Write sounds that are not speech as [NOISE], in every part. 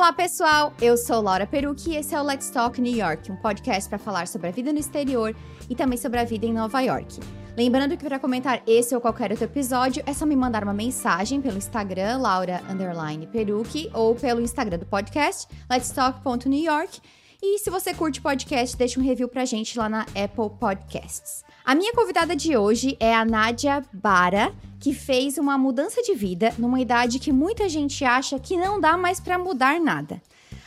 Olá, pessoal! Eu sou Laura Perucci e esse é o Let's Talk New York, um podcast para falar sobre a vida no exterior e também sobre a vida em Nova York. Lembrando que para comentar esse ou qualquer outro episódio, é só me mandar uma mensagem pelo Instagram, Laura ou pelo Instagram do podcast, letstalk.newyork. E se você curte podcast, deixa um review pra gente lá na Apple Podcasts. A minha convidada de hoje é a Nádia Bara, que fez uma mudança de vida numa idade que muita gente acha que não dá mais para mudar nada.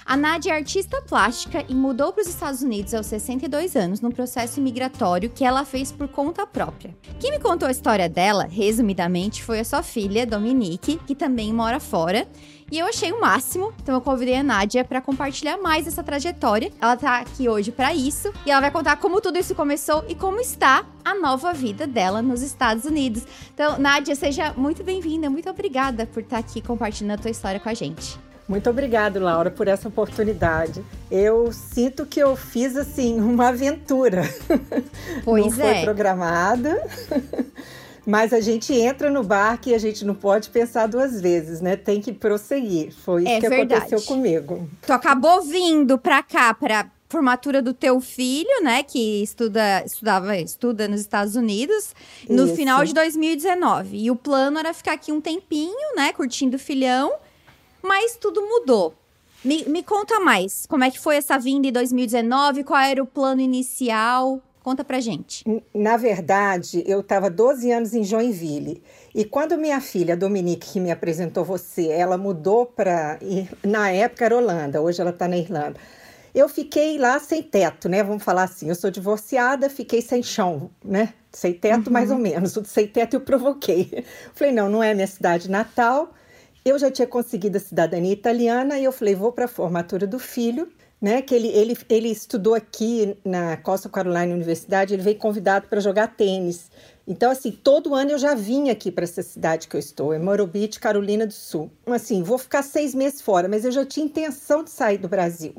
A Nádia é artista plástica e mudou para os Estados Unidos aos 62 anos num processo migratório que ela fez por conta própria. Quem me contou a história dela, resumidamente, foi a sua filha, Dominique, que também mora fora. E eu achei o máximo, então eu convidei a Nádia para compartilhar mais essa trajetória. Ela tá aqui hoje para isso e ela vai contar como tudo isso começou e como está a nova vida dela nos Estados Unidos. Então, Nádia, seja muito bem-vinda, muito obrigada por estar aqui compartilhando a tua história com a gente. Muito obrigada, Laura, por essa oportunidade. Eu sinto que eu fiz assim [LAUGHS] uma aventura. Pois não é. foi programada. Mas a gente entra no barco e a gente não pode pensar duas vezes, né? Tem que prosseguir. Foi isso é que verdade. aconteceu comigo. Tu acabou vindo pra cá para formatura do teu filho, né, que estuda, estudava, estuda nos Estados Unidos, no Isso. final de 2019. E o plano era ficar aqui um tempinho, né, curtindo o filhão, mas tudo mudou. Me, me conta mais, como é que foi essa vinda em 2019, qual era o plano inicial? Conta pra gente. Na verdade, eu estava 12 anos em Joinville. E quando minha filha, Dominique, que me apresentou você, ela mudou para. Na época era Holanda, hoje ela está na Irlanda. Eu fiquei lá sem teto, né? Vamos falar assim. Eu sou divorciada, fiquei sem chão, né? Sem teto, mais ou menos. O sem teto eu provoquei. [LAUGHS] Falei, não, não é minha cidade natal. Eu já tinha conseguido a cidadania italiana e eu falei, vou para a formatura do filho né, que ele, ele, ele estudou aqui na Costa Carolina Universidade, ele veio convidado para jogar tênis. Então, assim, todo ano eu já vim aqui para essa cidade que eu estou, é Beach, Carolina do Sul. Assim, vou ficar seis meses fora, mas eu já tinha intenção de sair do Brasil.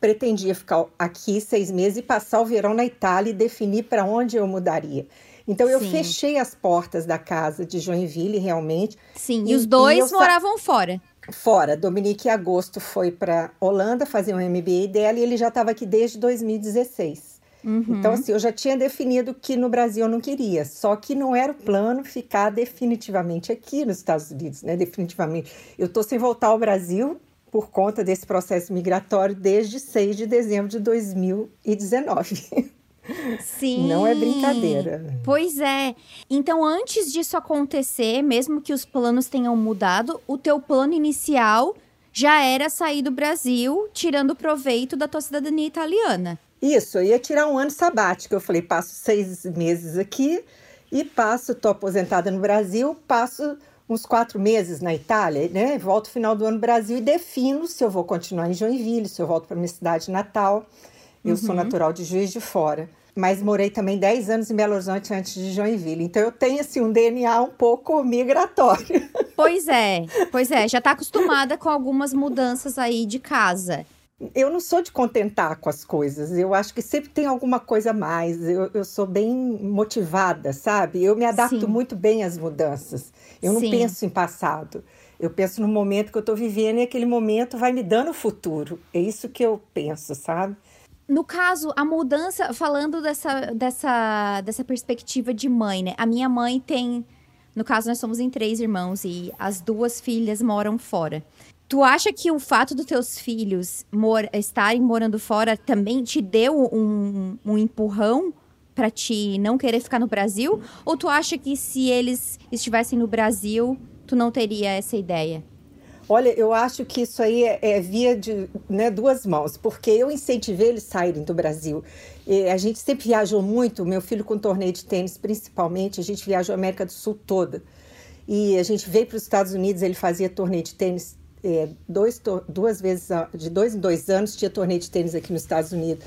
Pretendia ficar aqui seis meses e passar o verão na Itália e definir para onde eu mudaria. Então, eu Sim. fechei as portas da casa de Joinville, realmente. Sim, e, E- os e dois sa- moravam fora. Fora, Dominique em agosto foi para Holanda fazer um MBA dela e ele já estava aqui desde 2016. Então, assim, eu já tinha definido que no Brasil eu não queria, só que não era o plano ficar definitivamente aqui nos Estados Unidos, né? Definitivamente. Eu estou sem voltar ao Brasil por conta desse processo migratório desde 6 de dezembro de 2019. [LAUGHS] Sim. Não é brincadeira. Pois é. Então, antes disso acontecer, mesmo que os planos tenham mudado, o teu plano inicial já era sair do Brasil, tirando proveito da tua cidadania italiana. Isso, eu ia tirar um ano sabático. Eu falei, passo seis meses aqui e passo, estou aposentada no Brasil, passo uns quatro meses na Itália, né? Volto no final do ano no Brasil e defino se eu vou continuar em Joinville, se eu volto para minha cidade natal. Eu sou natural de Juiz de Fora, mas morei também 10 anos em Belo Horizonte antes de Joinville. Então eu tenho assim um DNA um pouco migratório. [LAUGHS] Pois é, pois é, já tá acostumada com algumas mudanças aí de casa. Eu não sou de contentar com as coisas. Eu acho que sempre tem alguma coisa a mais. Eu, eu sou bem motivada, sabe? Eu me adapto Sim. muito bem às mudanças. Eu não Sim. penso em passado. Eu penso no momento que eu estou vivendo e aquele momento vai me dando futuro. É isso que eu penso, sabe? No caso, a mudança, falando dessa, dessa, dessa perspectiva de mãe, né? A minha mãe tem. No caso, nós somos em três irmãos e as duas filhas moram fora. Tu acha que o fato dos teus filhos mor estarem morando fora também te deu um, um empurrão pra te não querer ficar no Brasil? Ou tu acha que se eles estivessem no Brasil, tu não teria essa ideia? Olha, eu acho que isso aí é, é via de né, duas mãos, porque eu incentivei eles saírem do Brasil. E a gente sempre viajou muito, meu filho com torneio de tênis principalmente, a gente viajou a América do Sul toda. E a gente veio para os Estados Unidos, ele fazia torneio de tênis é, dois, duas vezes, de dois em dois anos, tinha torneio de tênis aqui nos Estados Unidos.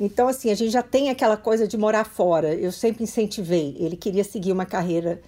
Então, assim, a gente já tem aquela coisa de morar fora. Eu sempre incentivei. Ele queria seguir uma carreira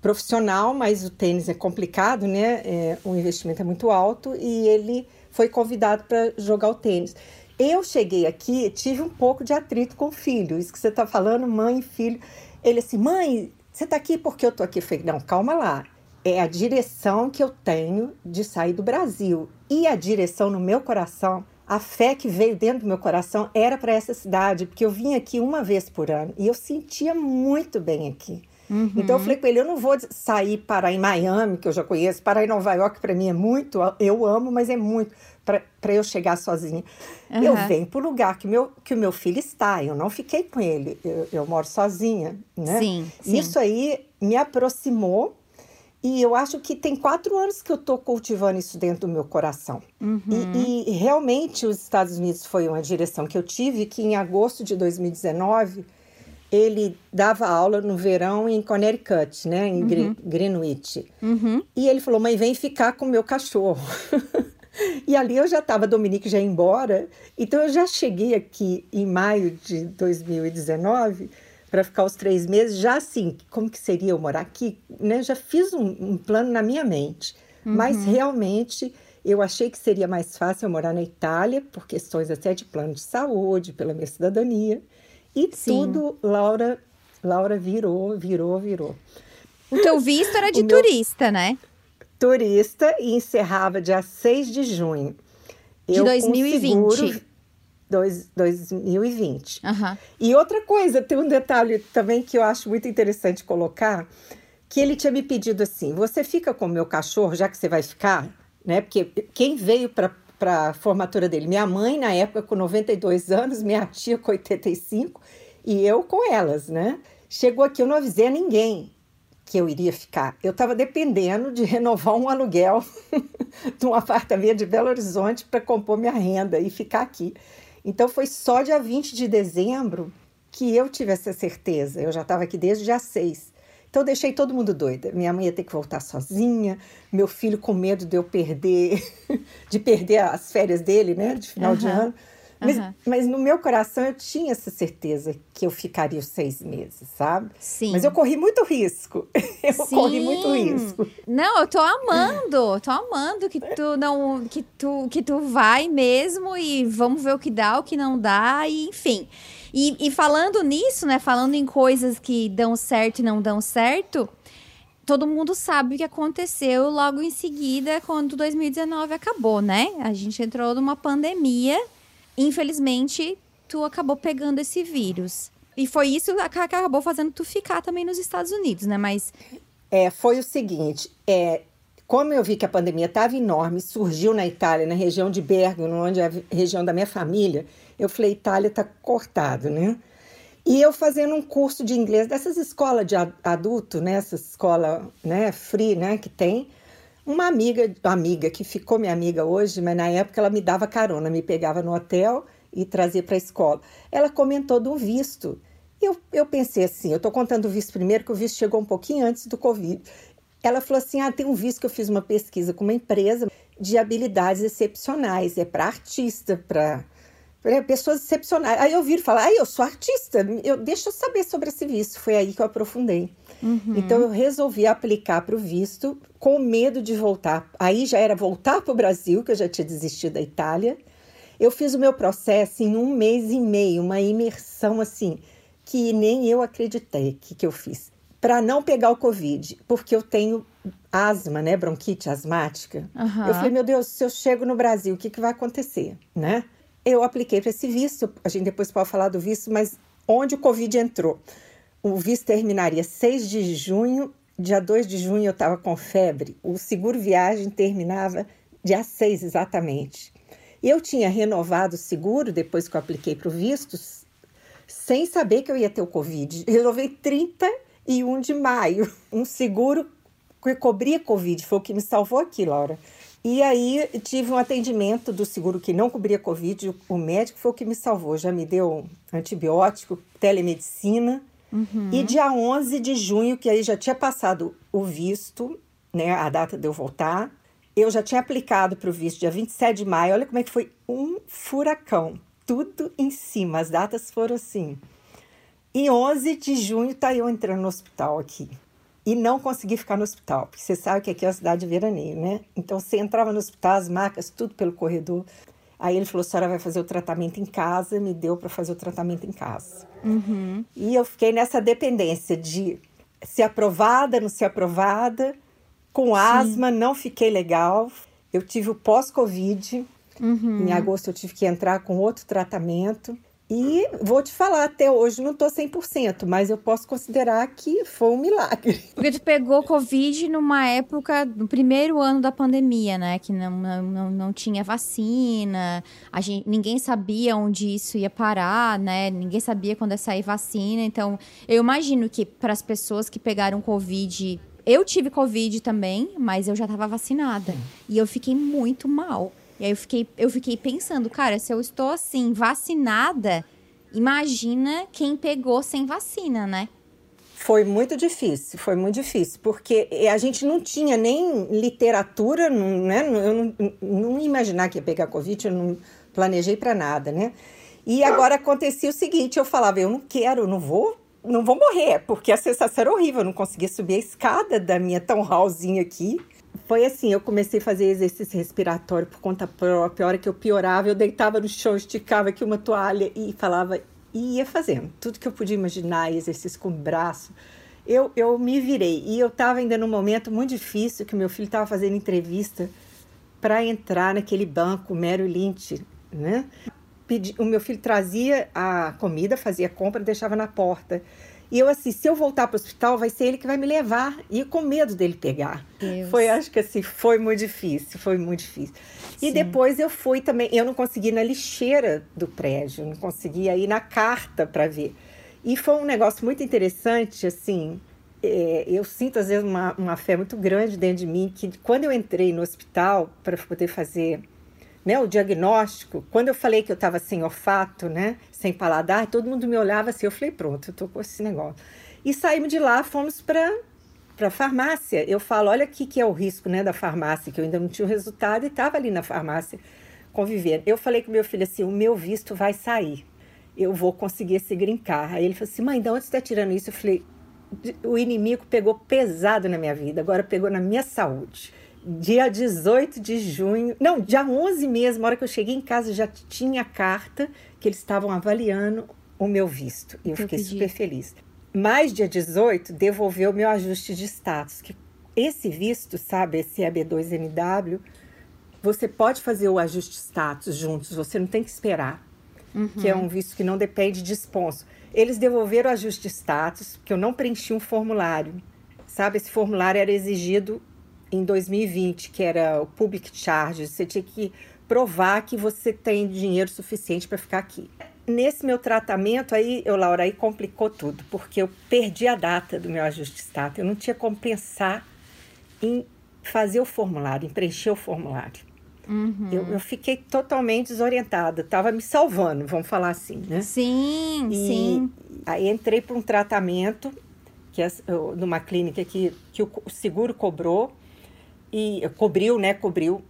profissional, mas o tênis é complicado, né? É, o investimento é muito alto e ele foi convidado para jogar o tênis. Eu cheguei aqui, tive um pouco de atrito com o filho. Isso que você está falando, mãe e filho. Ele assim, mãe, você está aqui porque eu estou aqui? Eu falei, não, calma lá. É a direção que eu tenho de sair do Brasil. E a direção no meu coração, a fé que veio dentro do meu coração era para essa cidade, porque eu vinha aqui uma vez por ano e eu sentia muito bem aqui. Uhum. Então eu falei com ele, eu não vou sair para em Miami, que eu já conheço, para em Nova York para mim é muito, eu amo, mas é muito para eu chegar sozinha. Uhum. Eu venho para o lugar que, meu, que o meu filho está, eu não fiquei com ele, eu, eu moro sozinha, né? Sim, sim. Isso aí me aproximou e eu acho que tem quatro anos que eu estou cultivando isso dentro do meu coração. Uhum. E, e, realmente os Estados Unidos foi uma direção que eu tive, que em agosto de 2019 ele dava aula no verão em Connecticut, né, em uhum. Greenwich. Uhum. E ele falou, mãe, vem ficar com o meu cachorro. [LAUGHS] E ali eu já estava, Dominique já ia embora, então eu já cheguei aqui em maio de 2019 para ficar os três meses, já assim, como que seria eu morar aqui, né? Já fiz um, um plano na minha mente, uhum. mas realmente eu achei que seria mais fácil eu morar na Itália, por questões até de plano de saúde, pela minha cidadania, e Sim. tudo, Laura, Laura virou, virou, virou. O teu visto era [LAUGHS] de turista, né? turista e encerrava dia 6 de junho. De eu, 2020. Seguro, dois, 2020. Uhum. E outra coisa, tem um detalhe também que eu acho muito interessante colocar, que ele tinha me pedido assim, você fica com o meu cachorro, já que você vai ficar, né? Porque quem veio para para a formatura dele. Minha mãe, na época, com 92 anos, minha tia com 85, e eu com elas, né? Chegou aqui, eu não avisei a ninguém que eu iria ficar. Eu estava dependendo de renovar um aluguel [LAUGHS] de um apartamento de Belo Horizonte para compor minha renda e ficar aqui. Então foi só dia 20 de dezembro que eu tive essa certeza. Eu já estava aqui desde dia 6. Então deixei todo mundo doida. Minha mãe ia ter que voltar sozinha, meu filho com medo de eu perder, [LAUGHS] de perder as férias dele, né, de final uhum. de ano. Mas, uhum. mas, no meu coração eu tinha essa certeza que eu ficaria os seis meses, sabe? Sim. Mas eu corri muito risco. [LAUGHS] Eu Sim. corri muito risco. Não, eu tô amando, tô amando que tu não. que tu, que tu vai mesmo e vamos ver o que dá, o que não dá, e enfim. E, e falando nisso, né? Falando em coisas que dão certo e não dão certo todo mundo sabe o que aconteceu logo em seguida, quando 2019 acabou, né? A gente entrou numa pandemia infelizmente, tu acabou pegando esse vírus. E foi isso que acabou fazendo tu ficar também nos Estados Unidos, né? Mas. É, foi o seguinte: é, como eu vi que a pandemia estava enorme, surgiu na Itália, na região de Bergamo, onde é a região da minha família, eu falei: Itália está cortado, né? E eu fazendo um curso de inglês dessas escolas de adulto, né? Essa escola né, free, né? Que tem. Uma amiga, amiga que ficou minha amiga hoje, mas na época ela me dava carona, me pegava no hotel e trazia para a escola. Ela comentou do visto. Eu, eu pensei assim, eu estou contando o visto primeiro, que o visto chegou um pouquinho antes do Covid. Ela falou assim: ah, tem um visto que eu fiz uma pesquisa com uma empresa de habilidades excepcionais, é para artista, para pessoas excepcionais. Aí eu vi falar, ah, eu sou artista, eu, deixa eu saber sobre esse visto. Foi aí que eu aprofundei. Uhum. Então eu resolvi aplicar para o visto com medo de voltar. Aí já era voltar para o Brasil, que eu já tinha desistido da Itália. Eu fiz o meu processo em um mês e meio, uma imersão assim, que nem eu acreditei que, que eu fiz. Para não pegar o Covid, porque eu tenho asma, né? Bronquite asmática. Uhum. Eu falei, meu Deus, se eu chego no Brasil, o que, que vai acontecer, né? Eu apliquei para esse visto, a gente depois pode falar do visto, mas onde o Covid entrou? o visto terminaria 6 de junho, dia 2 de junho eu estava com febre, o seguro viagem terminava dia 6 exatamente. Eu tinha renovado o seguro depois que eu apliquei para o visto, sem saber que eu ia ter o Covid. Renovei 31 de maio, um seguro que cobria Covid, foi o que me salvou aqui, Laura. E aí tive um atendimento do seguro que não cobria Covid, o médico foi o que me salvou, já me deu antibiótico, telemedicina, Uhum. E dia 11 de junho, que aí já tinha passado o visto, né, a data de eu voltar, eu já tinha aplicado para o visto dia 27 de maio. Olha como é que foi um furacão. Tudo em cima, as datas foram assim. E 11 de junho tá eu entrando no hospital aqui. E não consegui ficar no hospital, porque você sabe que aqui é uma cidade de veraneio, né? Então você entrava no hospital, as marcas, tudo pelo corredor. Aí ele falou: a senhora vai fazer o tratamento em casa, me deu para fazer o tratamento em casa. Uhum. E eu fiquei nessa dependência de ser aprovada, não ser aprovada. Com Sim. asma, não fiquei legal. Eu tive o pós-Covid. Uhum. Em agosto eu tive que entrar com outro tratamento. E vou te falar, até hoje não tô 100%, mas eu posso considerar que foi um milagre. [LAUGHS] Porque tu pegou Covid numa época, no primeiro ano da pandemia, né? Que não, não, não tinha vacina, a gente, ninguém sabia onde isso ia parar, né? Ninguém sabia quando ia sair vacina. Então, eu imagino que para as pessoas que pegaram Covid eu tive Covid também, mas eu já estava vacinada. E eu fiquei muito mal. E aí eu fiquei, eu fiquei pensando, cara, se eu estou assim, vacinada, imagina quem pegou sem vacina, né? Foi muito difícil, foi muito difícil, porque a gente não tinha nem literatura, né? Eu não, não imaginar que ia pegar Covid, eu não planejei para nada, né? E agora acontecia o seguinte, eu falava, eu não quero, não vou, não vou morrer, porque a sensação era horrível, eu não conseguia subir a escada da minha townhallzinha aqui, foi assim, eu comecei a fazer exercício respiratório por conta própria. A hora que eu piorava, eu deitava no chão, esticava aqui uma toalha e falava, e ia fazendo. Tudo que eu podia imaginar, exercício com o braço. Eu, eu me virei. E eu estava ainda num momento muito difícil, que meu filho estava fazendo entrevista para entrar naquele banco Merrill Lynch, né? O meu filho trazia a comida, fazia compra, deixava na porta. E eu assim, se eu voltar para o hospital, vai ser ele que vai me levar. E com medo dele pegar. Deus. Foi, acho que assim, foi muito difícil, foi muito difícil. Sim. E depois eu fui também, eu não consegui ir na lixeira do prédio, não conseguia ir na carta para ver. E foi um negócio muito interessante, assim, é, eu sinto às vezes uma, uma fé muito grande dentro de mim, que quando eu entrei no hospital para poder fazer né, o diagnóstico, quando eu falei que eu estava sem olfato, né, sem paladar, todo mundo me olhava assim, eu falei, pronto, eu tô com esse negócio. E saímos de lá, fomos para para farmácia. Eu falo, olha aqui que é o risco, né, da farmácia, que eu ainda não tinha o resultado e estava ali na farmácia convivendo. Eu falei com meu filho assim, o meu visto vai sair. Eu vou conseguir esse grincar. Aí ele falou assim, mãe, de onde você está tirando isso? Eu falei, o inimigo pegou pesado na minha vida, agora pegou na minha saúde dia 18 de junho, não, dia 11 mesmo, a hora que eu cheguei em casa já tinha carta que eles estavam avaliando o meu visto. E eu, eu fiquei pedi. super feliz. Mais dia 18, devolveu o meu ajuste de status, que esse visto, sabe, esse EB2NW, você pode fazer o ajuste de status juntos, você não tem que esperar, uhum. que é um visto que não depende de sponsor. Eles devolveram o ajuste de status, que eu não preenchi um formulário, sabe? Esse formulário era exigido em 2020, que era o Public Charge, você tinha que provar que você tem dinheiro suficiente para ficar aqui. Nesse meu tratamento, aí, eu, Laura, aí complicou tudo, porque eu perdi a data do meu ajuste de status. Eu não tinha como pensar em fazer o formulário, em preencher o formulário. Uhum. Eu, eu, fiquei totalmente desorientada, estava me salvando, vamos falar assim, né? Sim, e sim. Aí entrei para um tratamento, que é numa clínica que, que o seguro cobrou, e cobriu, né? Cobriu.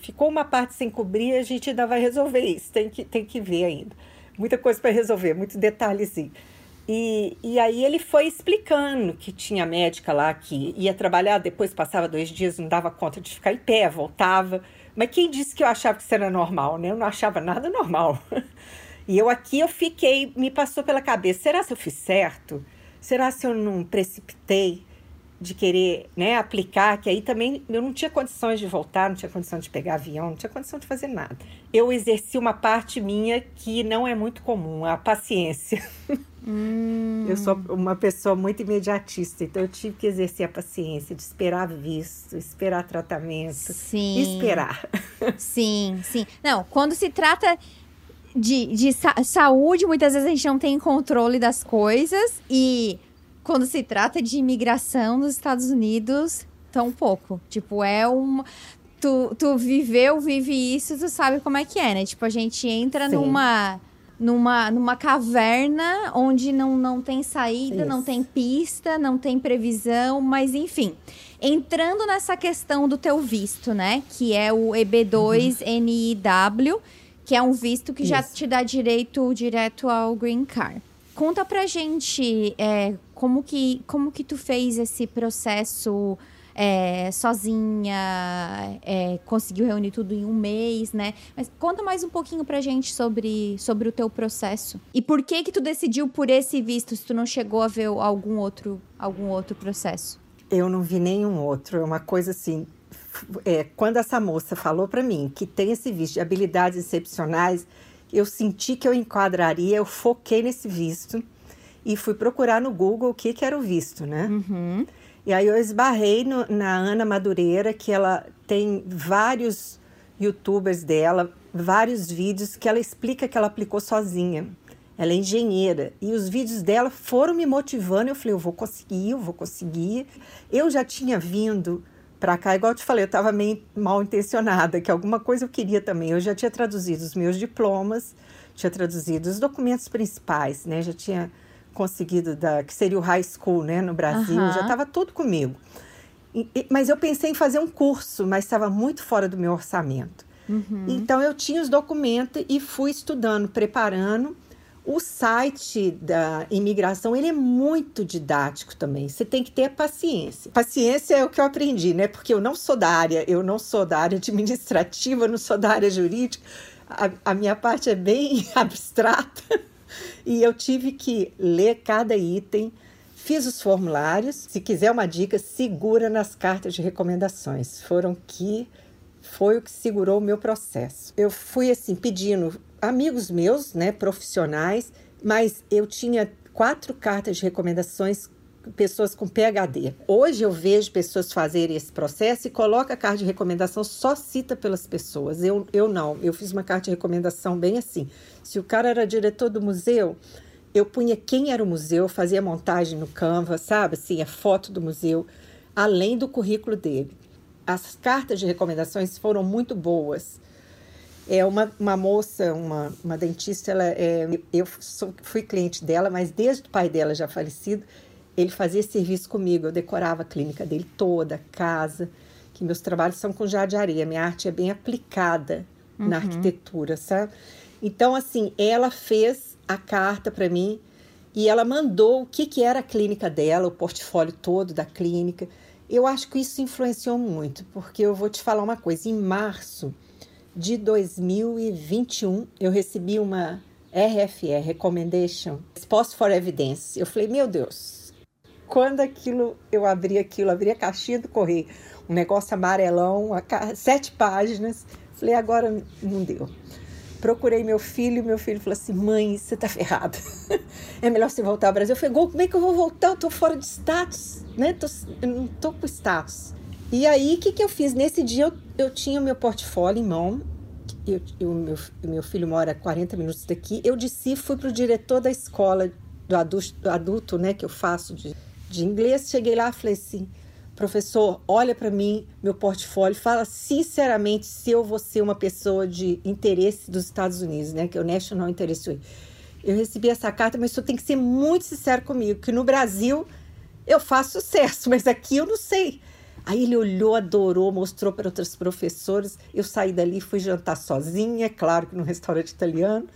Ficou uma parte sem cobrir, a gente ainda vai resolver isso. Tem que, tem que ver ainda. Muita coisa para resolver, muitos detalhezinhos. E, e aí ele foi explicando que tinha médica lá que ia trabalhar, depois passava dois dias, não dava conta de ficar em pé, voltava. Mas quem disse que eu achava que isso era normal, né? Eu não achava nada normal. [LAUGHS] E eu aqui eu fiquei, me passou pela cabeça, será se eu fiz certo? Será se eu não precipitei? De querer né, aplicar, que aí também eu não tinha condições de voltar, não tinha condição de pegar avião, não tinha condição de fazer nada. Eu exerci uma parte minha que não é muito comum, a paciência. Hum. Eu sou uma pessoa muito imediatista, então eu tive que exercer a paciência de esperar visto, esperar tratamento, sim. esperar. Sim, sim. Não, quando se trata de, de sa saúde, muitas vezes a gente não tem controle das coisas e quando se trata de imigração nos Estados Unidos, tão pouco. Tipo, é um. Tu, tu viveu, vive isso, tu sabe como é que é, né? Tipo, a gente entra Sim. numa. Numa, numa caverna onde não, não tem saída, isso. não tem pista, não tem previsão, mas enfim. Entrando nessa questão do teu visto, né? Que é o EB2NIW, uhum. que é um visto que isso. já te dá direito direto ao Green Card. Conta pra gente é, como, que, como que tu fez esse processo é, sozinha, é, conseguiu reunir tudo em um mês, né? Mas conta mais um pouquinho pra gente sobre, sobre o teu processo. E por que que tu decidiu por esse visto, se tu não chegou a ver algum outro, algum outro processo? Eu não vi nenhum outro, é uma coisa assim, é, quando essa moça falou para mim que tem esse visto de habilidades excepcionais, eu senti que eu enquadraria, eu foquei nesse visto e fui procurar no Google o que, que era o visto, né? Uhum. E aí eu esbarrei no, na Ana Madureira, que ela tem vários youtubers dela, vários vídeos que ela explica que ela aplicou sozinha. Ela é engenheira e os vídeos dela foram me motivando. Eu falei, eu vou conseguir, eu vou conseguir. Eu já tinha vindo para cá, igual eu te falei, eu estava meio mal intencionada, que alguma coisa eu queria também. Eu já tinha traduzido os meus diplomas, tinha traduzido os documentos principais, né? Já tinha conseguido da que seria o high school, né, no Brasil, uhum. já estava tudo comigo. E, e, mas eu pensei em fazer um curso, mas estava muito fora do meu orçamento. Uhum. Então eu tinha os documentos e fui estudando, preparando. O site da imigração, ele é muito didático também. Você tem que ter paciência. Paciência é o que eu aprendi, né? Porque eu não sou da área, eu não sou da área [LAUGHS] administrativa, eu não sou da área jurídica. A, a minha parte é bem [LAUGHS] abstrata. E eu tive que ler cada item, fiz os formulários. Se quiser uma dica, segura nas cartas de recomendações. Foram que foi o que segurou o meu processo. Eu fui assim pedindo amigos meus, né, profissionais, mas eu tinha quatro cartas de recomendações pessoas com PhD. Hoje eu vejo pessoas fazerem esse processo e coloca a carta de recomendação só cita pelas pessoas. Eu, eu não, eu fiz uma carta de recomendação bem assim. Se o cara era diretor do museu, eu punha quem era o museu, fazia montagem no Canva, sabe? Assim, a foto do museu, além do currículo dele. As cartas de recomendações foram muito boas é uma, uma moça, uma, uma dentista, ela é, eu sou, fui cliente dela, mas desde o pai dela já falecido, ele fazia serviço comigo. Eu decorava a clínica dele toda, a casa, que meus trabalhos são com areia. Minha arte é bem aplicada uhum. na arquitetura, sabe? Então, assim, ela fez a carta para mim e ela mandou o que, que era a clínica dela, o portfólio todo da clínica. Eu acho que isso influenciou muito, porque eu vou te falar uma coisa. Em março, de 2021, eu recebi uma RFE, Recommendation, Post for Evidence. Eu falei, meu Deus, quando aquilo, eu abri aquilo, abri a caixinha do correio, um negócio amarelão, sete páginas, falei, agora não deu. Procurei meu filho, meu filho falou assim: mãe, você tá ferrada. [LAUGHS] é melhor você voltar ao Brasil. Eu falei: como é que eu vou voltar? Eu tô fora de status, né? Tô, eu não tô com status. E aí, o que, que eu fiz? Nesse dia, eu, eu tinha o meu portfólio em mão. Eu, eu, meu, meu filho mora a 40 minutos daqui. Eu disse, fui para o diretor da escola do adulto, do adulto, né, que eu faço de, de inglês. Cheguei lá e falei assim: professor, olha para mim, meu portfólio, fala sinceramente se eu vou ser uma pessoa de interesse dos Estados Unidos, né, que é o National Interest Eu recebi essa carta, mas o tem que ser muito sincero comigo, que no Brasil eu faço sucesso, [LAUGHS] mas aqui eu não sei. Aí ele olhou, adorou, mostrou para outros professores. Eu saí dali, fui jantar sozinha, claro que num restaurante italiano,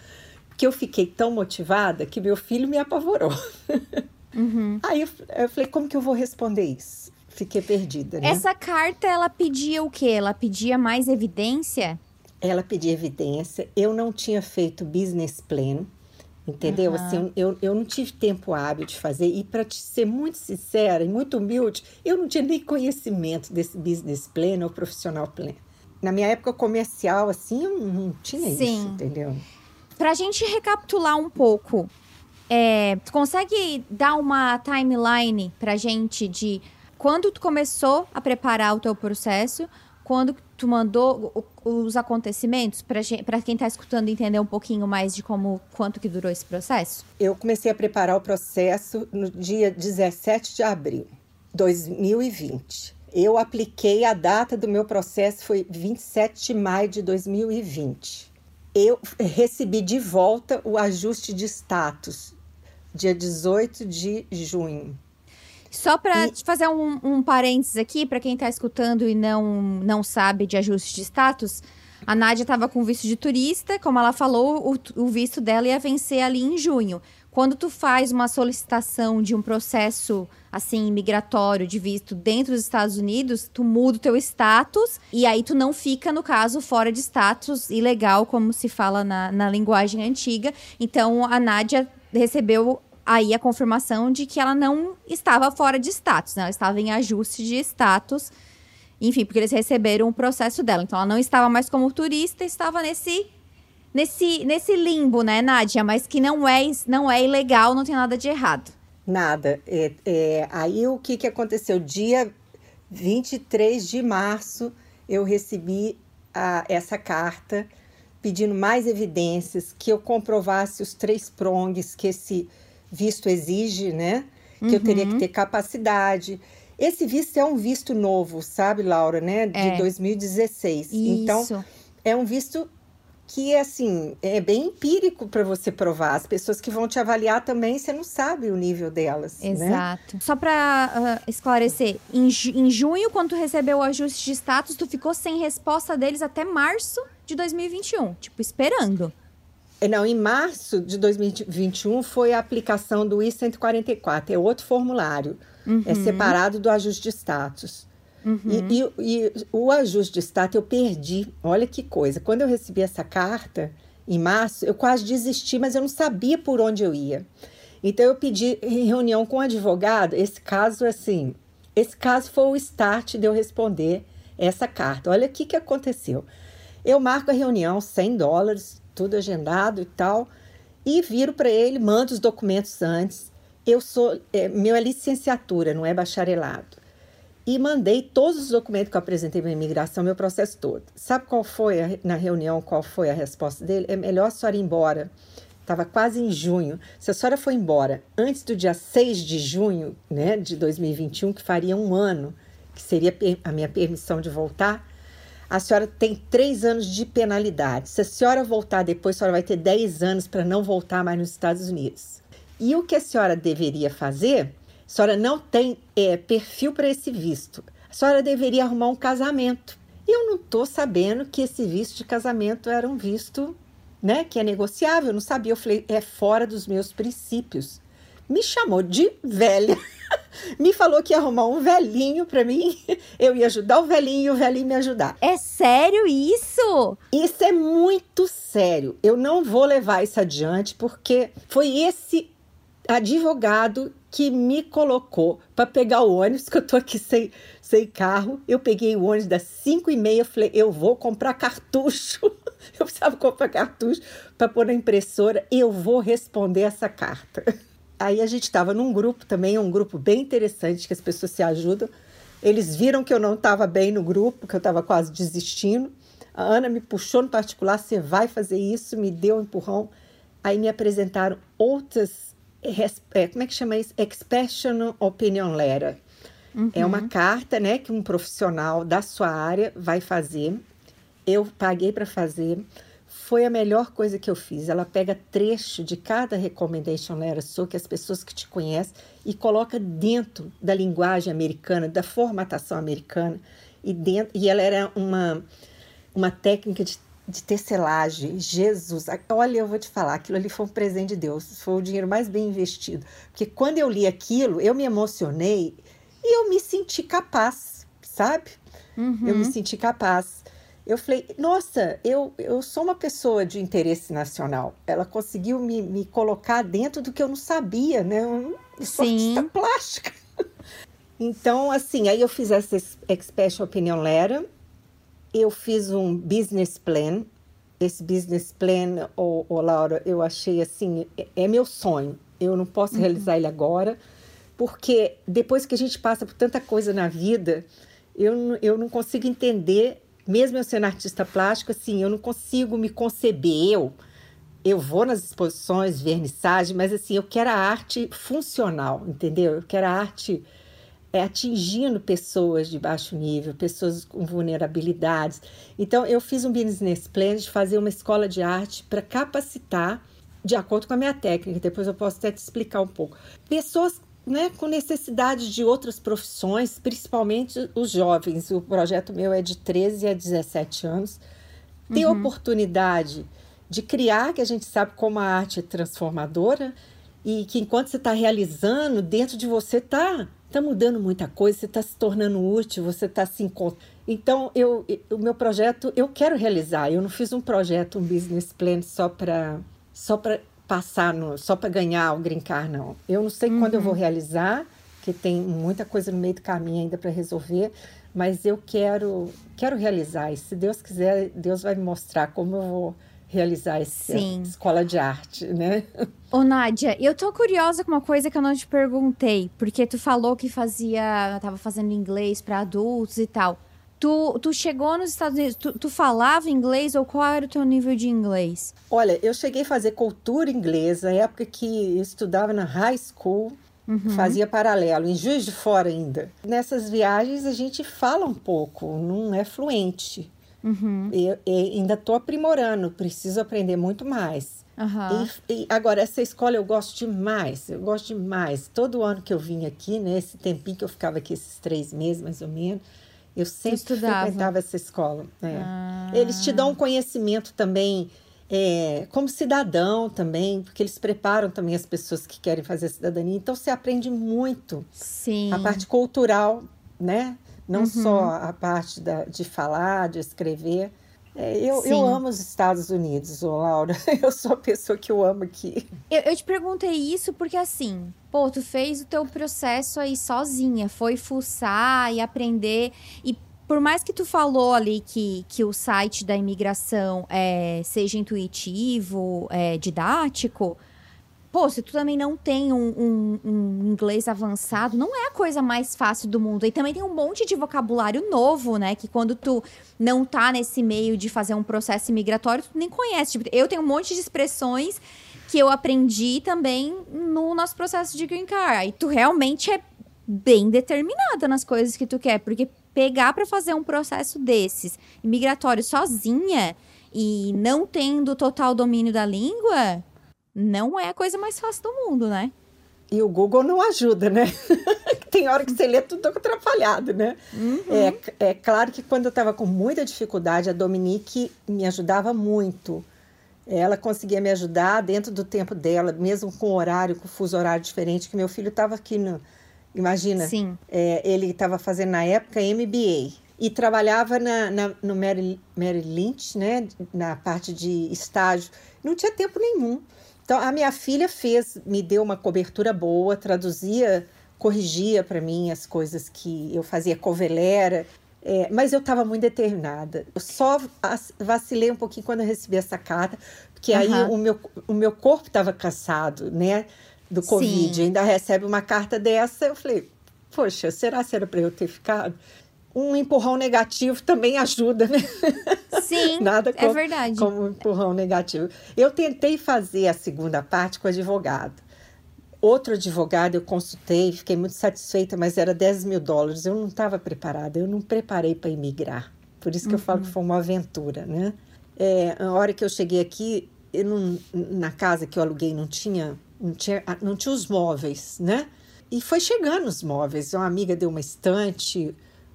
que eu fiquei tão motivada que meu filho me apavorou. [LAUGHS] Uhum. Aí eu, eu, falei, como que eu vou responder isso? Fiquei perdida. Né? Essa carta, ela pedia o quê? Ela pedia mais evidência? Ela pedia evidência. Eu não tinha feito business plan. Entendeu? Uhum. Assim, eu, eu não tive tempo hábil de fazer. E para te ser muito sincera e muito humilde, eu não tinha nem conhecimento desse business plan ou profissional plan. Na minha época comercial, assim, eu não tinha Sim. isso, entendeu? Para a gente recapitular um pouco, é, tu consegue dar uma timeline para gente de quando tu começou a preparar o teu processo, quando tu mandou os acontecimentos para quem está escutando entender um pouquinho mais de como quanto que durou esse processo? Eu comecei a preparar o processo no dia 17 de abril de 2020. Eu apliquei a data do meu processo foi 27 de maio de 2020. Eu recebi de volta o ajuste de status dia 18 de junho. Só para e... fazer um, um parênteses aqui, para quem está escutando e não, não sabe de ajuste de status, a Nádia estava com visto de turista, como ela falou, o, o visto dela ia vencer ali em junho. Quando tu faz uma solicitação de um processo assim migratório de visto dentro dos Estados Unidos, tu muda o teu status e aí tu não fica no caso fora de status ilegal como se fala na, na linguagem antiga. Então a Nádia recebeu aí a confirmação de que ela não estava fora de status, né? Ela estava em ajuste de status. Enfim, porque eles receberam o processo dela. Então ela não estava mais como turista, estava nesse nesse nesse limbo, né, Nádia? Mas que não é não é ilegal, não tem nada de errado. Nada. É, é, aí o que, que aconteceu? Dia 23 de março, eu recebi a, essa carta pedindo mais evidências, que eu comprovasse os três prongs que esse visto exige, né? Que uhum. eu teria que uhum. ter capacidade. Esse visto é um visto novo, sabe, Laura, né? De é. 2016. Isso. Então, é um visto que assim é bem empírico para você provar. As pessoas que vão te avaliar também, você não sabe o nível delas. Né? Exato. Né? Só para uh, ah, esclarecer, em, em junho, quando tu recebeu o ajuste de status, tu ficou sem resposta deles até março de 2021, tipo esperando. É, não, em março de 2021 foi a aplicação do I-144, é outro formulário, é uhum. é separado do ajuste de status. Uhum. E, e, e, o ajuste de status eu perdi. Olha que coisa. Quando eu recebi essa carta, em março, eu quase desisti, mas eu não sabia por onde eu ia. Então eu pedi em reunião com o advogado. Esse caso, assim, esse caso foi o start de eu responder essa carta. Olha o que, que aconteceu. Eu marco a reunião, 100 dólares, tudo agendado e tal, e viro para ele, mando os documentos antes. Eu sou, é, meu é licenciatura, não é bacharelado e mandei todos os documentos que eu apresentei para a imigração, meu processo todo. Sabe qual foi a, na reunião, qual foi a resposta dele? É melhor a senhora ir embora. Estava quase em junho. Se a senhora for embora antes do dia 6 de junho né, de 2021, que faria um ano, que seria a minha permissão de voltar, a senhora tem três anos de penalidade. Se a senhora voltar depois, a senhora vai ter 10 anos para não voltar mais nos Estados Unidos. E o que a senhora deveria fazer a senhora não tem é, perfil para esse visto. A senhora deveria arrumar um casamento. E eu não estou sabendo que esse visto de casamento era um visto né, que é negociável. Eu não sabia. Eu falei, é fora dos meus princípios. Me chamou de velha. [LAUGHS] me falou que ia arrumar um velhinho para mim. [LAUGHS] Eu ia ajudar o velhinho e o velhinho me ajudar. É sério isso? Isso é muito sério. Eu não vou levar isso adiante porque foi esse advogado que me colocou para pegar o ônibus, [LAUGHS] que eu tô aqui sem, sem carro. Eu peguei o ônibus das 5 e meia, falei, eu vou comprar cartucho. [LAUGHS] eu precisava comprar cartucho para pôr na impressora, eu vou responder essa carta. Aí a gente estava num grupo também, um grupo bem interessante, que as pessoas se ajudam. Eles viram que eu não estava bem no grupo, que eu estava quase desistindo. A Ana me puxou no particular, você vai fazer isso, me deu um empurrão. Aí me apresentaram outras é, como é que chama isso? Expression Opinion Letter. Uhum. É uma carta, né, que um profissional da sua área vai fazer. Eu paguei para fazer. Foi a melhor coisa que eu fiz. Ela pega trecho de cada recommendation letter sua, que as pessoas que te conhecem, e coloca dentro da linguagem americana, da formatação americana. E, dentro, e ela era uma, uma técnica de de tecelagem. Jesus, olha, eu vou te falar, aquilo ali foi um presente de Deus, foi o dinheiro mais bem investido. Porque quando eu li aquilo, eu me emocionei e eu me senti capaz, sabe? Uhum. Eu me senti capaz. Eu falei, nossa, eu, eu sou uma pessoa de interesse nacional. Ela conseguiu me, me colocar dentro do que eu não sabia, né? Sou Sim. plástica. [LAUGHS] Então, assim, aí eu fiz essa Special Opinion Letter eu fiz um business plan. Esse business plan, ô, oh, oh, Laura, eu achei assim, é, é meu sonho. Eu não posso uhum. realizar ele agora, porque depois que a gente passa por tanta coisa na vida, eu, eu não consigo entender, mesmo eu sendo artista plástico, assim, eu não consigo me conceber. Eu, eu vou nas exposições, vernissagem, mas assim, eu quero a arte funcional, entendeu? Eu quero a arte é, atingindo pessoas de baixo nível, pessoas com vulnerabilidades. Então, eu fiz um business plan de fazer uma escola de arte para capacitar, de acordo com a minha técnica, depois eu posso até te explicar um pouco, pessoas né, com necessidade de outras profissões, principalmente os jovens. O projeto meu é de 13 a 17 anos. Ter uhum. oportunidade de criar, que a gente sabe como a arte é transformadora, e que enquanto você está realizando, dentro de você está tá mudando muita coisa, você está se tornando útil, você está se encontrando. Então, eu, o meu projeto, eu quero realizar. Eu não fiz um projeto, um business plan só para só para passar, no, só para ganhar o green card, não. Eu não sei uhum. quando eu vou uhum. realizar, que tem muita coisa no meio do caminho ainda para resolver, mas eu quero, quero realizar. E se Deus quiser, Deus vai me mostrar como eu vou realizar essa escola de arte, né? Ô, Nádia, eu tô curiosa com uma coisa que eu não te perguntei, porque tu falou que fazia, tava fazendo inglês para adultos e tal. Tu, tu chegou nos Estados Unidos, tu, tu, falava inglês ou qual era o teu nível de inglês? Olha, eu cheguei a fazer cultura inglesa, época que eu estudava na high school, uhum. fazia paralelo, em Juiz de Fora ainda. Nessas viagens a gente fala um pouco, não é fluente. Uhum. Eu, eu ainda estou aprimorando, preciso aprender muito mais. Uhum. E, e, agora, essa escola eu gosto demais, eu gosto demais. Todo ano que eu vim aqui, nesse né, tempinho que eu ficava aqui, esses três meses mais ou menos, eu sempre frequentava essa escola. É. Ah. Eles te dão um conhecimento também é, como cidadão também, porque eles preparam também as pessoas que querem fazer cidadania. Então você aprende muito Sim. a parte cultural, né? Não uhum. só a parte da, de falar, de escrever. É, eu, eu amo os Estados Unidos, ô Laura. [LAUGHS] Eu sou a pessoa que eu amo aqui. Eu, eu, te perguntei isso porque, assim, pô, tu fez o teu processo aí sozinha. Foi fuçar e aprender. E por mais que tu falou ali que, que o site da imigração é, seja intuitivo, é, didático pô, se tu também não tem um, um, um, inglês avançado, não é a coisa mais fácil do mundo. E também tem um monte de vocabulário novo, né? Que quando tu não tá nesse meio de fazer um processo imigratório, tu nem conhece. Tipo, eu tenho um monte de expressões que eu aprendi também no nosso processo de green card. E tu realmente é bem determinada nas coisas que tu quer, porque pegar para fazer um processo desses imigratório sozinha e não tendo total domínio da língua, não é a coisa mais fácil do mundo, né? E o Google não ajuda, né? [LAUGHS] Tem hora que você lê tudo atrapalhado, né? Uhum. É, é claro que quando eu estava com muita dificuldade, a Dominique me ajudava muito. Ela conseguia me ajudar dentro do tempo dela, mesmo com horário, com fuso horário diferente, que meu filho estava aqui no. Imagina, Sim. É, ele estava fazendo na época MBA e trabalhava na, na, no Mary, Mary Lynch, né, na parte de estágio. Não tinha tempo nenhum. Então, a minha filha fez, me deu uma cobertura boa, traduzia, corrigia para mim as coisas que eu fazia covelera, é, mas eu estava muito determinada. Eu só vacilei um pouquinho quando eu recebi essa carta, porque uhum. aí o meu, o meu corpo estava cansado, né, do Covid. Ainda recebe uma carta dessa, eu falei, poxa, será que era para eu ter ficado? Um empurrão negativo também ajuda, né? Sim, [LAUGHS] Nada é como, é verdade. como um empurrão negativo. Eu tentei fazer a segunda parte com o advogado. Outro advogado eu consultei, fiquei muito satisfeita, mas era 10 mil dólares. Eu não estava preparada, eu não preparei para imigrar. Por isso que uhum. eu falo que uhum. foi uma aventura, né? É, a hora que eu cheguei aqui, eu não, na casa que eu aluguei não tinha, não tinha, não tinha os móveis, né? E foi chegando os móveis. Uma amiga deu uma estante,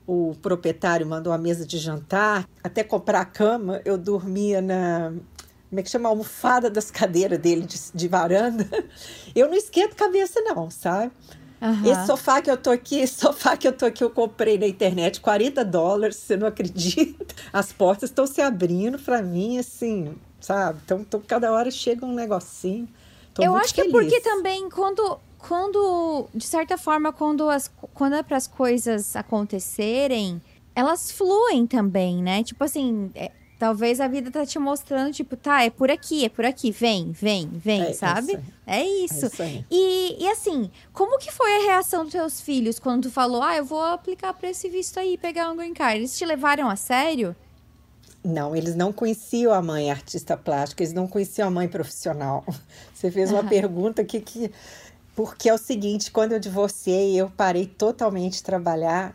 o proprietário mandou a mesa de jantar, até comprar a cama, eu dormia na. Como é que chama? A almofada das cadeiras dele de, de varanda. Eu não esquento cabeça, não, sabe? Uhum. Esse sofá que eu tô aqui, esse sofá que eu tô aqui, eu comprei na internet, 40 dólares, você não acredita? As portas estão se abrindo para mim, assim, sabe? Então, cada hora chega um negocinho. Tô eu acho feliz. que é porque também quando quando, de certa forma, quando, as, quando é para as coisas acontecerem, elas fluem também, né? Tipo assim, é, talvez a vida tá te mostrando, tipo, tá, é por aqui, é por aqui, vem, vem, vem, é, sabe? É isso. É isso. E, e assim, como que foi a reação dos teus filhos quando tu falou, ah, eu vou aplicar para esse visto aí, pegar um green card? Eles te levaram a sério? Não, eles não conheciam a mãe artista plástica, eles não conheciam a mãe profissional. [LAUGHS] Você fez uma pergunta que, que porque é o seguinte, quando eu divorciei, eu parei totalmente de trabalhar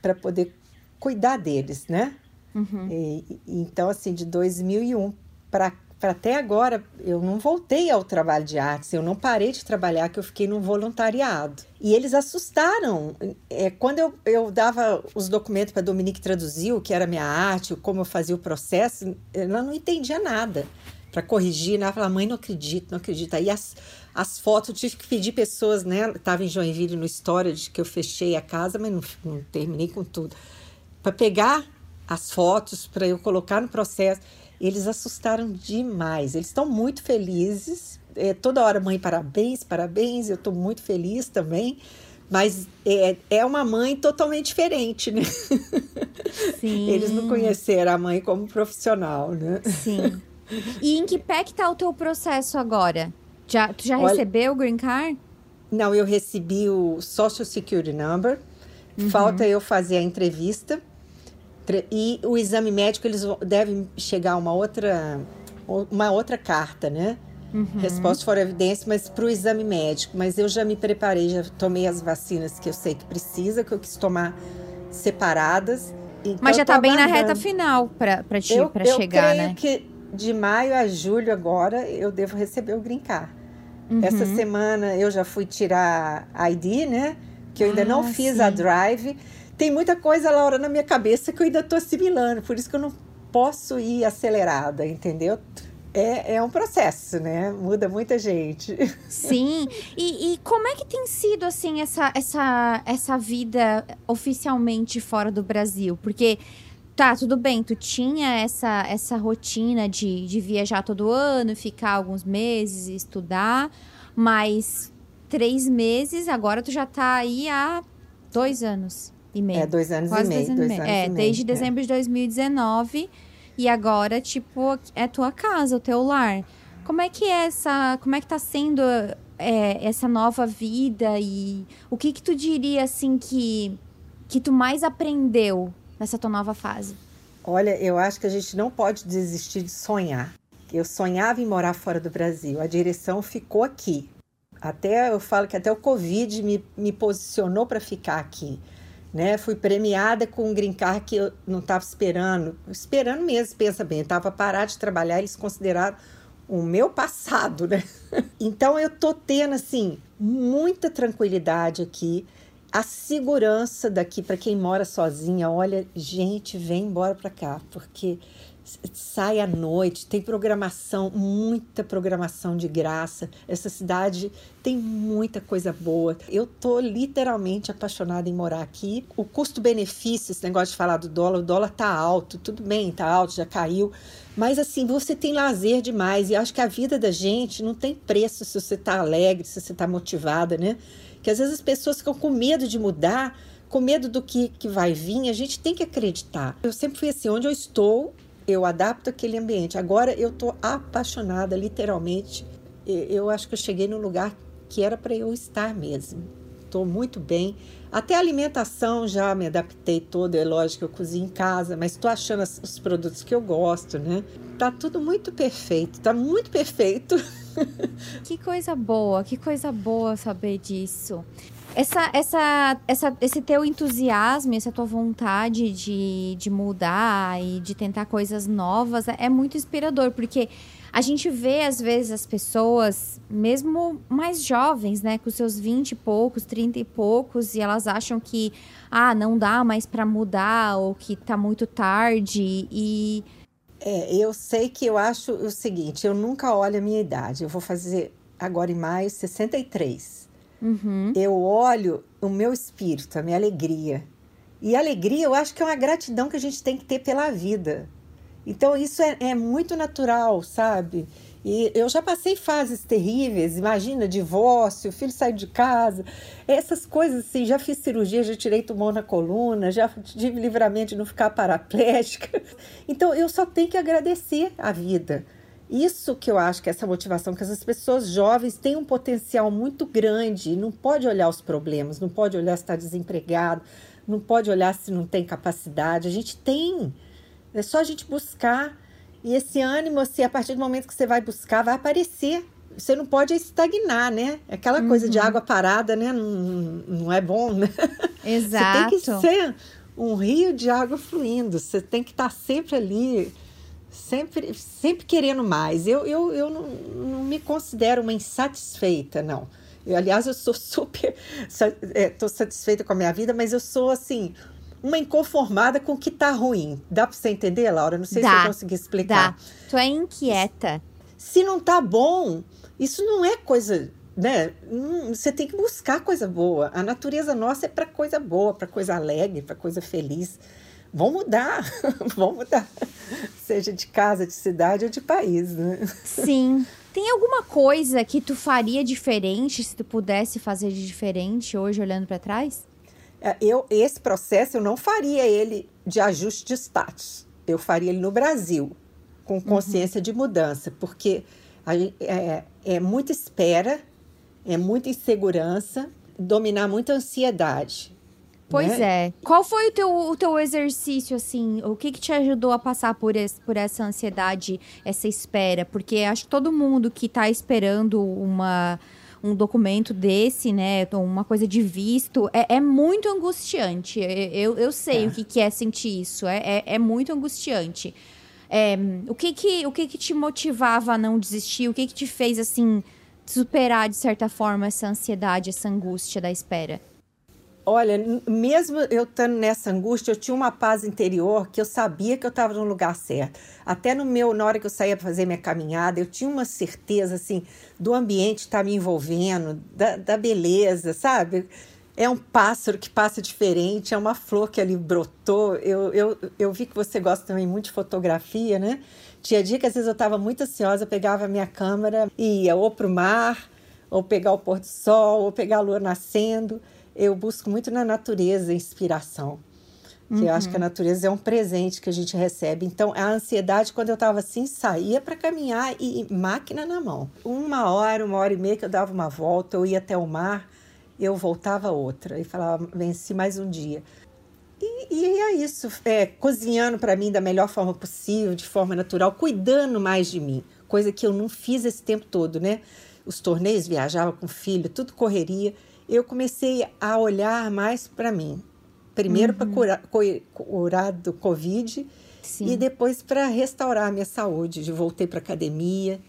para poder cuidar deles, né? Uhum. E, então, assim, de 2001 para até agora, eu não voltei ao trabalho de artes, eu não parei de trabalhar, que eu fiquei no voluntariado. E eles assustaram. É, quando eu, eu dava os documentos para Dominique traduzir, o que era minha arte, como eu fazia o processo, ela não entendia nada para corrigir, né? Ela falava, mãe, não acredito, não acredito. Aí as, as fotos, eu tive que pedir pessoas, né? Estava em Joinville no história de que eu fechei a casa, mas não, não terminei com tudo. Para pegar as fotos, para eu colocar no processo. Eles assustaram demais. Eles estão muito felizes. É, toda hora, mãe, parabéns, parabéns. Eu estou muito feliz também, Mas é, é uma mãe totalmente diferente, né? Sim. [LAUGHS] Eles não conheceram a mãe como profissional, né? Sim. E em que pé que tá o teu processo agora? Já, tu já Olha- recebeu o Green Card? Não, eu recebi o Social Security Number. Uhum. Falta eu fazer a entrevista. Tre- E o exame médico, eles devem chegar uma outra, uma outra carta, né? Uhum. Resposta for evidência, mas para o exame médico. Mas eu já me preparei, já tomei as vacinas que eu sei que precisa, que eu quis tomar separadas. Então, Mas já eu tô tá bem na reta final eu, eu chegar, né? que de maio a julho agora eu devo receber o Green Card. Uhum. Essa semana eu já fui tirar a ID, né? Que eu ainda não Ah, fiz sim. a drive. Tem muita coisa, Laura, na minha cabeça que eu ainda tô assimilando, por isso que eu não posso ir acelerada, entendeu? É, é um processo, né? Muda muita gente. [LAUGHS] Sim. E, e como é que tem sido, assim, essa, essa, essa vida oficialmente fora do Brasil? Porque, tá, tudo bem, tu tinha essa, essa rotina de, de viajar todo ano, ficar alguns meses estudar, mas três meses, agora tu já tá aí há dois anos e meio. É, dois anos Quase e meio. dois anos e meio. É, e meio, desde é. dezembro de 2019. E agora, tipo, é tua casa, o teu lar. Como é que é essa. Como é que tá sendo é, essa nova vida? E o que que tu diria, assim, que, que tu mais aprendeu nessa tua nova fase? Olha, eu acho que a gente não pode desistir de sonhar. Eu sonhava em morar fora do Brasil. A direção ficou aqui. Até eu falo que até o Covid me, me posicionou para ficar aqui. Né? Fui premiada com um green card que eu não estava esperando. Esperando mesmo, pensa bem. Estava parar de trabalhar, eles consideraram o meu passado, né? [LAUGHS] Então eu tô tendo assim muita tranquilidade aqui, a segurança daqui para quem mora sozinha. Olha, gente, vem embora para cá, porque sai à noite, tem programação, muita programação de graça. Essa cidade tem muita coisa boa. Eu tô literalmente apaixonada em morar aqui. O custo-benefício, esse negócio de falar do dólar, o dólar tá alto, tudo bem, tá alto, já caiu. Mas assim, você tem lazer demais. E acho que a vida da gente não tem preço se você tá alegre, se você tá motivada, né? Que às vezes as pessoas ficam com medo de mudar, com medo do que, que vai vir. A gente tem que acreditar. Eu sempre fui assim, onde eu estou, eu adapto aquele ambiente. Agora eu tô apaixonada, literalmente. Eu acho que eu cheguei no lugar que era para eu estar mesmo. Estou muito bem. Até a alimentação já me adaptei toda. É lógico que eu cozinho em casa, mas estou achando os produtos que eu gosto, né? Tá tudo muito perfeito. Tá muito perfeito. [LAUGHS] Que coisa boa, que coisa boa saber disso. Essa, essa, essa, esse teu entusiasmo, essa tua vontade de, de mudar e de tentar coisas novas é muito inspirador, porque a gente vê, às vezes, as pessoas, mesmo mais jovens, né, com seus 20 e poucos, 30 e poucos, e elas acham que, ah, não dá mais pra mudar, ou que tá muito tarde, e É, eu sei que eu acho o seguinte: eu nunca olho a minha idade. Eu vou fazer agora em maio 63. Uhum. Eu olho o meu espírito, a minha alegria. E alegria eu acho que é uma gratidão que a gente tem que ter pela vida. Então isso é, é muito natural, sabe? E eu já passei fases terríveis, imagina, divórcio, filho saiu de casa, essas coisas assim, já fiz cirurgia, já tirei tumor na coluna, já tive livramento de não ficar paraplégica. [LAUGHS] Então eu só tenho que agradecer a vida. Isso que eu acho que é essa motivação, que essas pessoas jovens têm um potencial muito grande não pode olhar os problemas, não pode olhar se está desempregado, não pode olhar se não tem capacidade. A gente tem. É só a gente buscar. E esse ânimo, assim, a partir do momento que você vai buscar, vai aparecer. Você não pode estagnar, né? Aquela coisa de água parada, né? Não, não é bom, né? Exato. Você tem que ser um rio de água fluindo. Você tem que estar sempre ali, sempre, sempre querendo mais. Eu, eu, eu não, não me considero uma insatisfeita, não. Eu, aliás, eu sou [LAUGHS] super. Estou satisfeita com a minha vida, mas eu sou assim. Uma inconformada com o que tá ruim. Dá para você entender, Laura? Não sei se Dá, eu consegui explicar. Dá. Tu é inquieta. Se não tá bom, isso não é coisa, né? Hum, Você tem que buscar coisa boa. A natureza nossa é para coisa boa, para coisa alegre, para coisa feliz. Vão mudar, [LAUGHS] vão mudar. Seja de casa, de cidade ou de país, né? Sim. Tem alguma coisa que tu faria diferente se tu pudesse fazer de diferente hoje olhando para trás? É, eu esse processo eu não faria ele de ajuste de status. Eu faria ele no Brasil, com uhum. consciência uhum. de mudança, porque é, é muita espera, é muita insegurança, dominar muita ansiedade. Pois né? é. Qual foi o teu, o teu exercício, assim? O que, que te ajudou a passar por, esse, por essa ansiedade, essa espera? Porque acho que todo mundo que está esperando uma um documento desse, né, uma coisa de visto, é, é muito angustiante. Eu, eu sei é. o que, que é sentir isso, é, é, é muito angustiante. É, o que que, o que que te motivava a não desistir? O que que te fez, assim, superar, de certa forma, essa ansiedade, essa angústia da espera? Olha, mesmo eu estando nessa angústia, eu tinha uma paz interior que eu sabia que eu estava no lugar certo. Até no meu, na hora que eu saía para fazer minha caminhada, eu tinha uma certeza assim do ambiente estar tá me envolvendo, da, da beleza, sabe? É um pássaro que passa diferente, é uma flor que ali brotou. Eu, eu, eu vi que você gosta também muito de fotografia, né? Tinha dia que às vezes eu estava muito ansiosa, eu pegava a minha câmera e ia ou para o mar, ou pegar o pôr do sol, ou pegar a lua nascendo eu busco muito na natureza inspiração. Que uhum. eu acho que a uhum. natureza é um presente que a gente recebe. Então, a ansiedade, quando eu estava assim, saía para caminhar e, máquina na mão. Uma hora, uma hora e meia que eu dava uma volta, eu ia até o mar, eu voltava outra e falava, venci mais um dia. E, e é isso, é, cozinhando para mim da melhor forma possível, de forma natural, cuidando mais de mim, coisa que eu não fiz esse tempo todo, né? Os torneios, viajava com filho, tudo correria eu comecei a olhar mais para mim. Primeiro uhum. para curar, curar do Covid Sim. e depois para restaurar a minha saúde. Voltei para academia.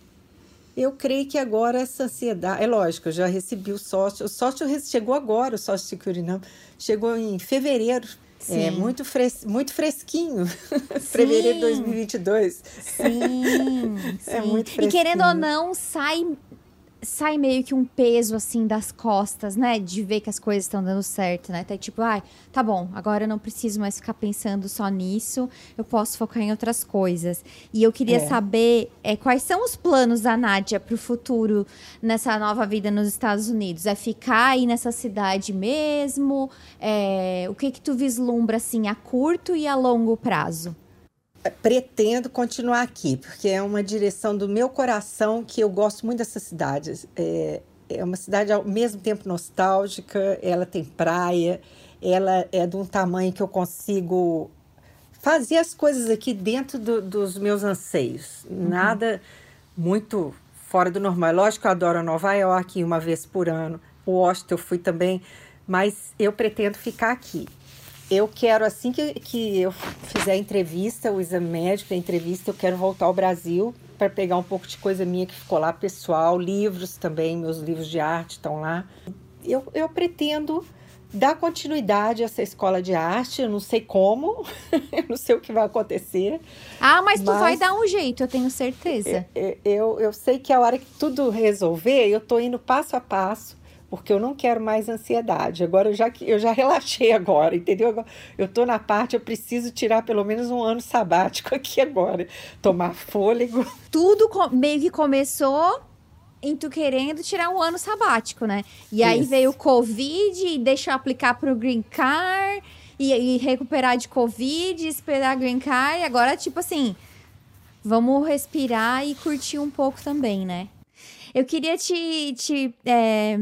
Eu creio que agora essa ansiedade. É lógico, eu já recebi o sócio. O sócio chegou agora, o sócio Securinam. Chegou em fevereiro. É Sim. É muito, fres, muito fresquinho. [LAUGHS] fevereiro de 2022. Sim, [LAUGHS] É muito fresquinho. E querendo ou não, sai sai meio que um peso assim das costas, né? De ver que as coisas estão dando certo, né? Tá tipo, ai, ah, tá bom, agora eu não preciso mais ficar pensando só nisso, eu posso focar em outras coisas. E eu queria é. saber é, quais são os planos da Nádia para o futuro nessa nova vida nos Estados Unidos? É ficar aí nessa cidade mesmo? É, o que que tu vislumbra assim a curto e a longo prazo? Pretendo continuar aqui, porque é uma direção do meu coração que eu gosto muito dessa cidade. É, é uma cidade ao mesmo tempo nostálgica, ela tem praia, ela é de um tamanho que eu consigo fazer as coisas aqui dentro do, dos meus anseios. Uhum. Nada muito fora do normal. Lógico que eu adoro Nova York uma vez por ano. O Washington eu fui também, mas eu pretendo ficar aqui eu quero, assim que, que eu fizer a entrevista, o exame médico, a entrevista, eu quero voltar ao Brasil para pegar um pouco de coisa minha que ficou lá, pessoal, livros também, meus livros de arte estão lá. Eu, eu pretendo dar continuidade a essa escola de arte, eu não sei como, [LAUGHS] eu não sei o que vai acontecer. Ah, mas, mas tu vai dar um jeito, eu tenho certeza. Eu, eu, eu sei que a hora que tudo resolver, eu tô indo passo a passo porque eu não quero mais ansiedade. Agora eu já, eu já [LAUGHS] relaxei agora, entendeu? Eu estou na parte, eu preciso tirar pelo menos um ano sabático aqui agora, tomar fôlego. Tudo meio que começou em tu querendo tirar um ano sabático, né? E aí Isso. veio o Covid e deixa eu aplicar pro Green Card e, e recuperar de Covid, esperar Green Card. E agora, tipo assim, vamos respirar e curtir um pouco também, né? Eu queria te, te é,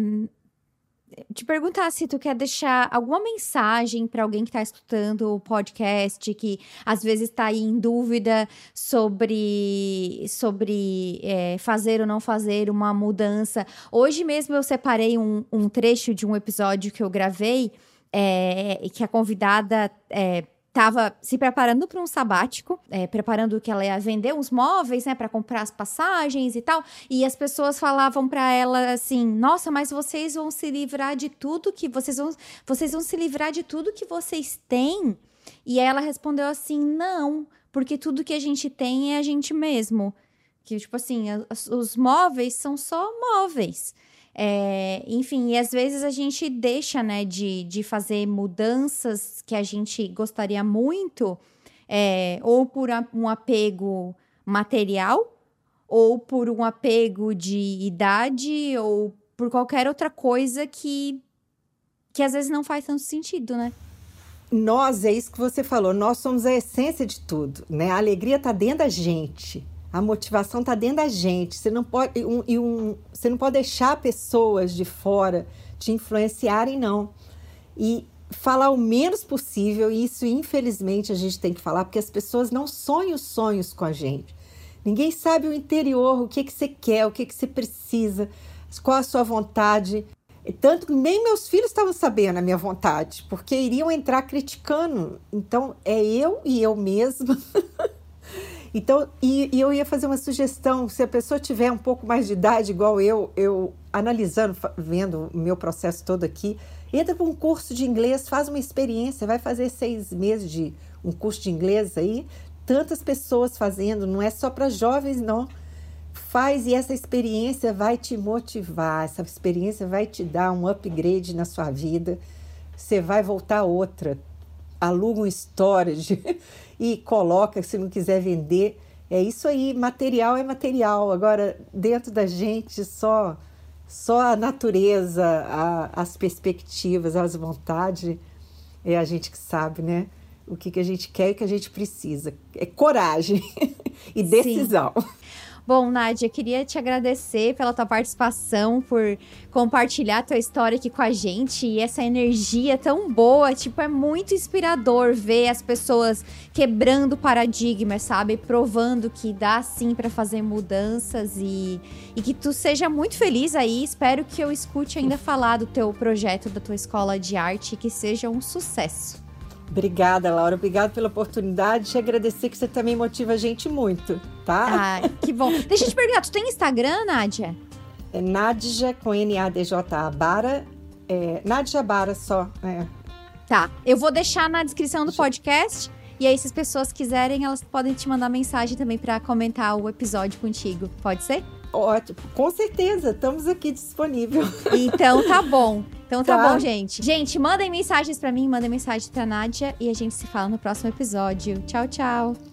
te perguntar se tu quer deixar alguma mensagem para alguém que está escutando o podcast, que às vezes está aí em dúvida sobre, sobre é, fazer ou não fazer uma mudança. Hoje mesmo eu separei um, um trecho de um episódio que eu gravei, é, que a convidada. É, estava se preparando para um sabático, é, preparando que ela ia vender uns móveis, né, para comprar as passagens e tal. E as pessoas falavam para ela assim: "Nossa, mas vocês vão se livrar de tudo que vocês vão, vocês vão se livrar de tudo que vocês têm?" E ela respondeu assim: "Não, porque tudo que a gente tem é a gente mesmo." Que tipo assim, os móveis são só móveis. É, enfim, e às vezes a gente deixa, né, de, de fazer mudanças que a gente gostaria muito, é, ou por um apego material, ou por um apego de idade, ou por qualquer outra coisa que, que às vezes não faz tanto sentido, né? Nós, é isso que você falou, nós somos a essência de tudo, né? A alegria está dentro da gente, a motivação está dentro da gente. Você não pode, um, um, você não pode deixar pessoas de fora te influenciarem, não. E falar o menos possível, e isso infelizmente a gente tem que falar, porque as pessoas não sonham sonhos com a gente. Ninguém sabe o interior, o que, que você quer, o que, que você precisa, qual a sua vontade. Tanto que nem meus filhos estavam sabendo a minha vontade, porque iriam entrar criticando. Então, é eu e eu mesma. [LAUGHS] então, e, e, eu ia fazer uma sugestão: se a pessoa tiver um pouco mais de idade, igual eu, eu analisando, vendo o meu processo todo aqui, entra para um curso de inglês, faz uma experiência, vai fazer seis meses de um curso de inglês aí. Tantas pessoas fazendo, não é só para jovens, não. Faz e essa experiência vai te motivar, essa experiência vai te dar um upgrade na sua vida. Você vai voltar outra. Aluga um storage [LAUGHS] e coloca, se não quiser vender. É isso aí, material é material. Agora, dentro da gente, só só a natureza, a, as perspectivas, as vontades, é a gente que sabe, né? O que, que a gente quer e o que a gente precisa. É coragem [LAUGHS] e decisão. Sim. Bom, Nádia, queria te agradecer pela tua participação, por compartilhar tua história aqui com a gente e essa energia tão boa. Tipo, é muito inspirador ver as pessoas quebrando paradigmas, sabe? Provando que dá sim para fazer mudanças e, e que tu seja muito feliz aí. Espero que eu escute ainda falar do teu projeto, da tua escola de arte que seja um sucesso. Obrigada, Laura. Obrigada pela oportunidade. Te agradecer que você também motiva a gente muito, tá? Ah, que bom. [LAUGHS] Deixa eu te perguntar, tu tem Instagram, Nádia? É Nádia com N-A-D-J-A Bara. É, Nádia Bara só. É. Tá. Eu vou deixar na descrição do podcast. E aí, se as pessoas quiserem, elas podem te mandar mensagem também para comentar o episódio contigo. Pode ser? Ótimo, com certeza, estamos aqui disponível. [LAUGHS] Então tá bom. Então tá, tá. bom, gente. Gente, mandem mensagens para mim, mandem mensagem pra Nádia e a gente se fala no próximo episódio. Tchau, tchau.